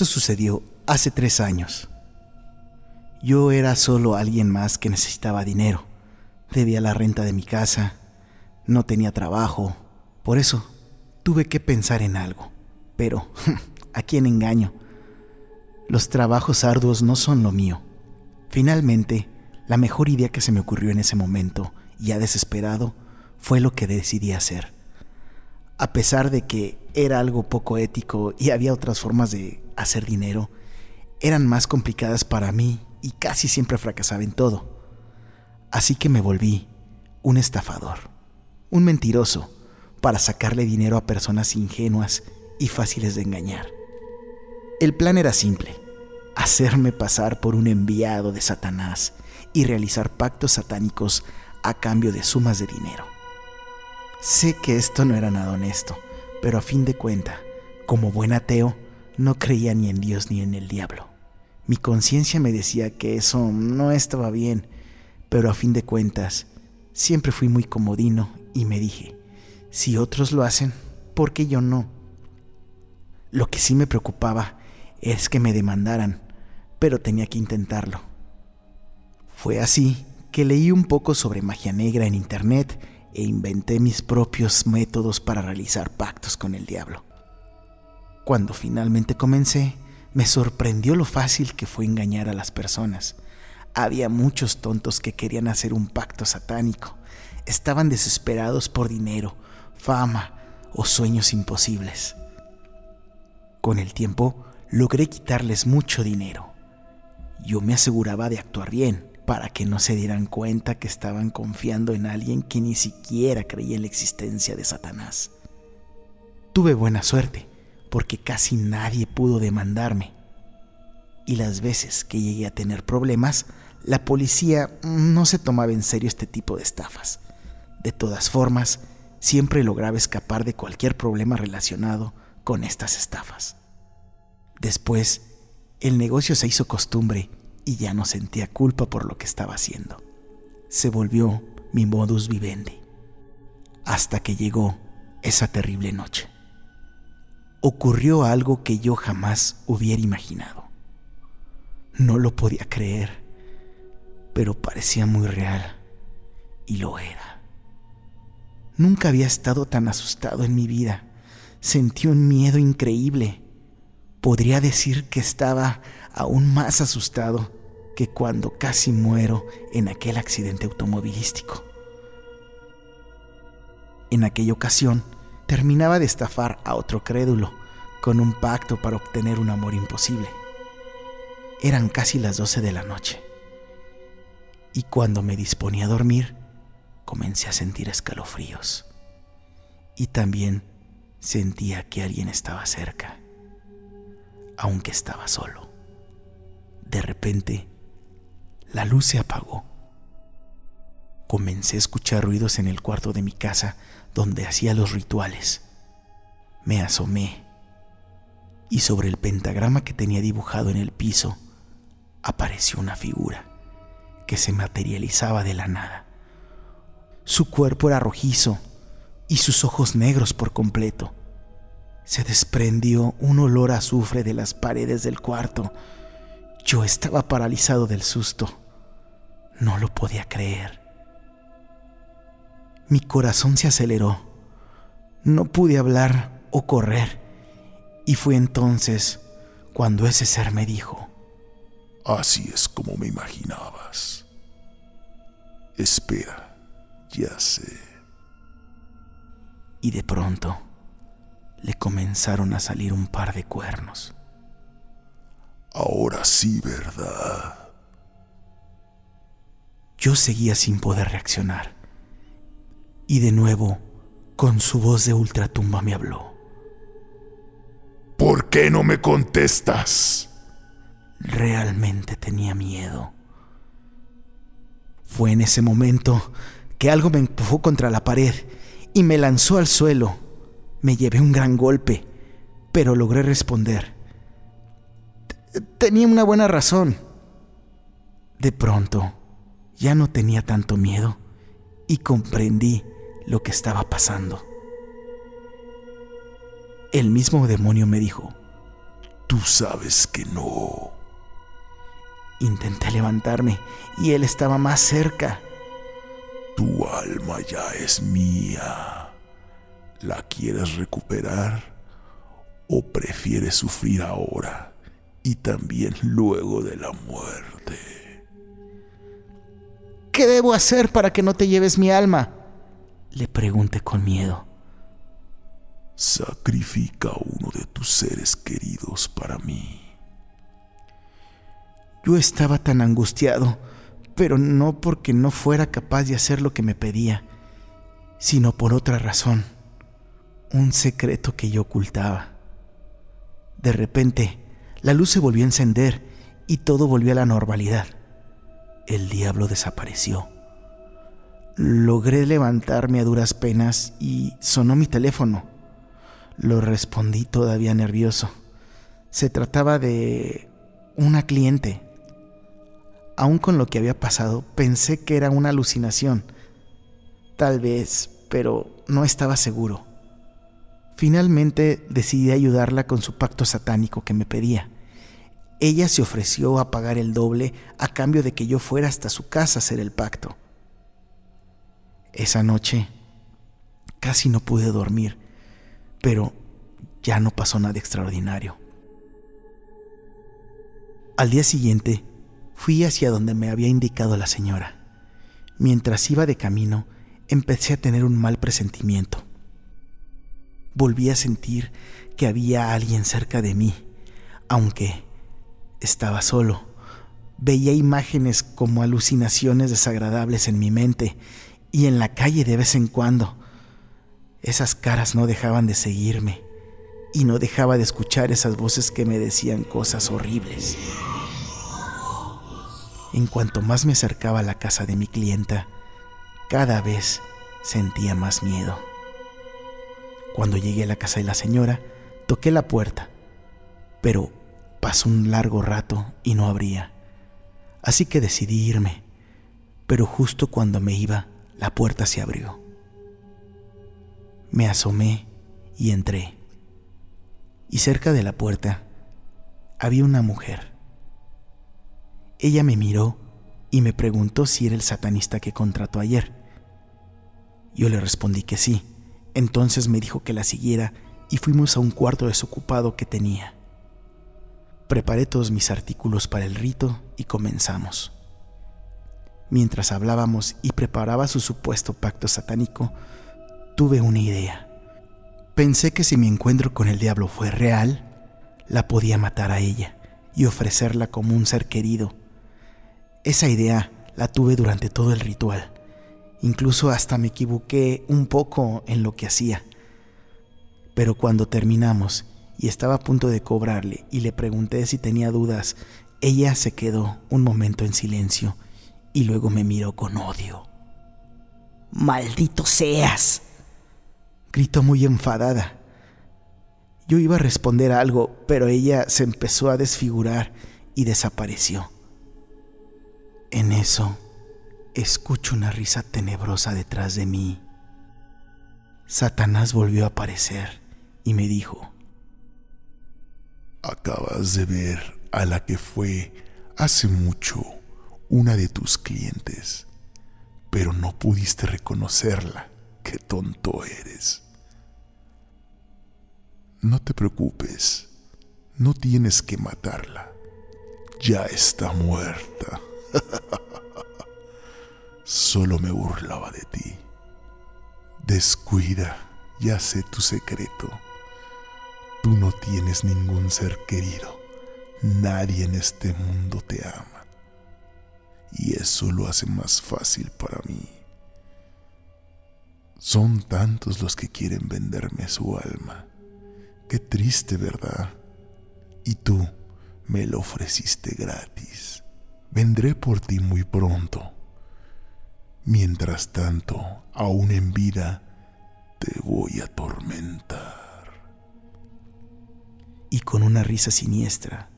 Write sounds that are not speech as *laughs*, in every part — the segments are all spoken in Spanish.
Esto sucedió hace tres años. Yo era solo alguien más que necesitaba dinero. Debía la renta de mi casa, no tenía trabajo, por eso tuve que pensar en algo. Pero, *laughs* ¿a quién engaño? Los trabajos arduos no son lo mío. Finalmente, la mejor idea que se me ocurrió en ese momento, ya desesperado, fue lo que decidí hacer. A pesar de que era algo poco ético y había otras formas de hacer dinero, eran más complicadas para mí y casi siempre fracasaba en todo. Así que me volví un estafador, un mentiroso, para sacarle dinero a personas ingenuas y fáciles de engañar. El plan era simple, hacerme pasar por un enviado de Satanás y realizar pactos satánicos a cambio de sumas de dinero. Sé que esto no era nada honesto, pero a fin de cuenta, como buen ateo, no creía ni en Dios ni en el diablo. Mi conciencia me decía que eso no estaba bien, pero a fin de cuentas, siempre fui muy comodino y me dije, si otros lo hacen, ¿por qué yo no? Lo que sí me preocupaba es que me demandaran, pero tenía que intentarlo. Fue así que leí un poco sobre magia negra en internet e inventé mis propios métodos para realizar pactos con el diablo. Cuando finalmente comencé, me sorprendió lo fácil que fue engañar a las personas. Había muchos tontos que querían hacer un pacto satánico. Estaban desesperados por dinero, fama o sueños imposibles. Con el tiempo, logré quitarles mucho dinero. Yo me aseguraba de actuar bien, para que no se dieran cuenta que estaban confiando en alguien que ni siquiera creía en la existencia de Satanás. Tuve buena suerte, porque casi nadie pudo demandarme. Y las veces que llegué a tener problemas, la policía no se tomaba en serio este tipo de estafas. De todas formas, siempre lograba escapar de cualquier problema relacionado con estas estafas. Después, el negocio se hizo costumbre y ya no sentía culpa por lo que estaba haciendo. Se volvió mi modus vivendi. Hasta que llegó esa terrible noche. Ocurrió algo que yo jamás hubiera imaginado. No lo podía creer, pero parecía muy real y lo era. Nunca había estado tan asustado en mi vida. Sentí un miedo increíble. Podría decir que estaba aún más asustado que cuando casi muero en aquel accidente automovilístico. En aquella ocasión, terminaba de estafar a otro crédulo con un pacto para obtener un amor imposible. Eran casi las 12 de la noche. Y cuando me disponía a dormir, comencé a sentir escalofríos. Y también sentía que alguien estaba cerca, aunque estaba solo. De repente, la luz se apagó. Comencé a escuchar ruidos en el cuarto de mi casa donde hacía los rituales. Me asomé y sobre el pentagrama que tenía dibujado en el piso apareció una figura que se materializaba de la nada. Su cuerpo era rojizo y sus ojos negros por completo. Se desprendió un olor a azufre de las paredes del cuarto yo estaba paralizado del susto. No lo podía creer. Mi corazón se aceleró. No pude hablar o correr. Y fue entonces cuando ese ser me dijo, Así es como me imaginabas. Espera, ya sé. Y de pronto le comenzaron a salir un par de cuernos. Ahora sí, ¿verdad? Yo seguía sin poder reaccionar. Y de nuevo, con su voz de ultratumba me habló. ¿Por qué no me contestas? Realmente tenía miedo. Fue en ese momento que algo me empujó contra la pared y me lanzó al suelo. Me llevé un gran golpe, pero logré responder tenía una buena razón. De pronto, ya no tenía tanto miedo y comprendí lo que estaba pasando. El mismo demonio me dijo, tú sabes que no. Intenté levantarme y él estaba más cerca. Tu alma ya es mía. ¿La quieres recuperar o prefieres sufrir ahora y también luego de la muerte? ¿Qué debo hacer para que no te lleves mi alma? Le pregunté con miedo. Sacrifica a uno de tus seres queridos para mí. Yo estaba tan angustiado, pero no porque no fuera capaz de hacer lo que me pedía, sino por otra razón, un secreto que yo ocultaba. De repente, la luz se volvió a encender y todo volvió a la normalidad. El diablo desapareció. Logré levantarme a duras penas y sonó mi teléfono. Lo respondí todavía nervioso. Se trataba de una cliente. Aún con lo que había pasado, pensé que era una alucinación. Tal vez, pero no estaba seguro. Finalmente decidí ayudarla con su pacto satánico que me pedía. Ella se ofreció a pagar el doble a cambio de que yo fuera hasta su casa a hacer el pacto. Esa noche casi no pude dormir, pero ya no pasó nada extraordinario. Al día siguiente fui hacia donde me había indicado la señora. Mientras iba de camino, empecé a tener un mal presentimiento. Volví a sentir que había alguien cerca de mí, aunque estaba solo. Veía imágenes como alucinaciones desagradables en mi mente y en la calle de vez en cuando. Esas caras no dejaban de seguirme y no dejaba de escuchar esas voces que me decían cosas horribles. En cuanto más me acercaba a la casa de mi clienta, cada vez sentía más miedo. Cuando llegué a la casa de la señora, toqué la puerta, pero pasó un largo rato y no abría. Así que decidí irme, pero justo cuando me iba, la puerta se abrió. Me asomé y entré. Y cerca de la puerta había una mujer. Ella me miró y me preguntó si era el satanista que contrató ayer. Yo le respondí que sí. Entonces me dijo que la siguiera y fuimos a un cuarto desocupado que tenía. Preparé todos mis artículos para el rito y comenzamos. Mientras hablábamos y preparaba su supuesto pacto satánico, tuve una idea. Pensé que si mi encuentro con el diablo fue real, la podía matar a ella y ofrecerla como un ser querido. Esa idea la tuve durante todo el ritual. Incluso hasta me equivoqué un poco en lo que hacía. Pero cuando terminamos y estaba a punto de cobrarle y le pregunté si tenía dudas, ella se quedó un momento en silencio y luego me miró con odio. Maldito seas, gritó muy enfadada. Yo iba a responder algo, pero ella se empezó a desfigurar y desapareció. En eso, escucho una risa tenebrosa detrás de mí. Satanás volvió a aparecer y me dijo, Acabas de ver a la que fue hace mucho una de tus clientes, pero no pudiste reconocerla. Qué tonto eres. No te preocupes, no tienes que matarla. Ya está muerta. *laughs* Solo me burlaba de ti. Descuida, ya sé tu secreto. Tú no tienes ningún ser querido. Nadie en este mundo te ama y eso lo hace más fácil para mí. Son tantos los que quieren venderme su alma. Qué triste, ¿verdad? Y tú me lo ofreciste gratis. Vendré por ti muy pronto. Mientras tanto, aún en vida, te voy a atormentar. Y con una risa siniestra,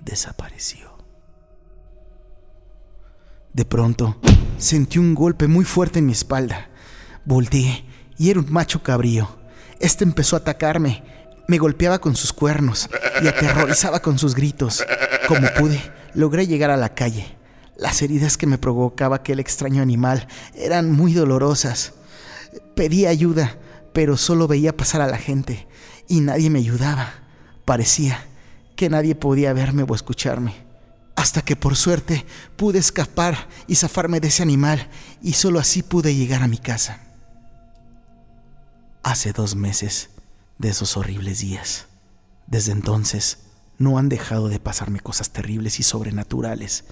desapareció. De pronto, sentí un golpe muy fuerte en mi espalda. Volteé y era un macho cabrío. Este empezó a atacarme. Me golpeaba con sus cuernos y aterrorizaba con sus gritos. Como pude, logré llegar a la calle. Las heridas que me provocaba aquel extraño animal eran muy dolorosas. Pedí ayuda, pero solo veía pasar a la gente y nadie me ayudaba. Parecía que nadie podía verme o escucharme. Hasta que por suerte pude escapar y zafarme de ese animal y solo así pude llegar a mi casa. Hace dos meses de esos horribles días. Desde entonces no han dejado de pasarme cosas terribles y sobrenaturales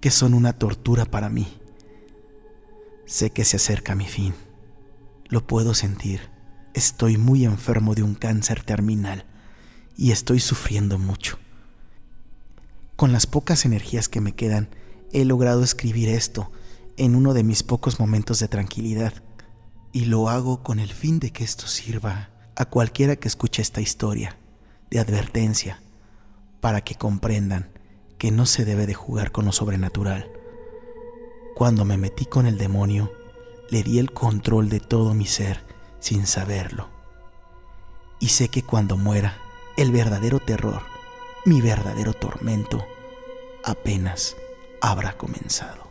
que son una tortura para mí. Sé que se acerca mi fin. Lo puedo sentir. Estoy muy enfermo de un cáncer terminal y estoy sufriendo mucho. Con las pocas energías que me quedan, he logrado escribir esto en uno de mis pocos momentos de tranquilidad y lo hago con el fin de que esto sirva a cualquiera que escuche esta historia de advertencia para que comprendan que no se debe de jugar con lo sobrenatural. Cuando me metí con el demonio, le di el control de todo mi ser sin saberlo. Y sé que cuando muera, el verdadero terror, mi verdadero tormento, apenas habrá comenzado.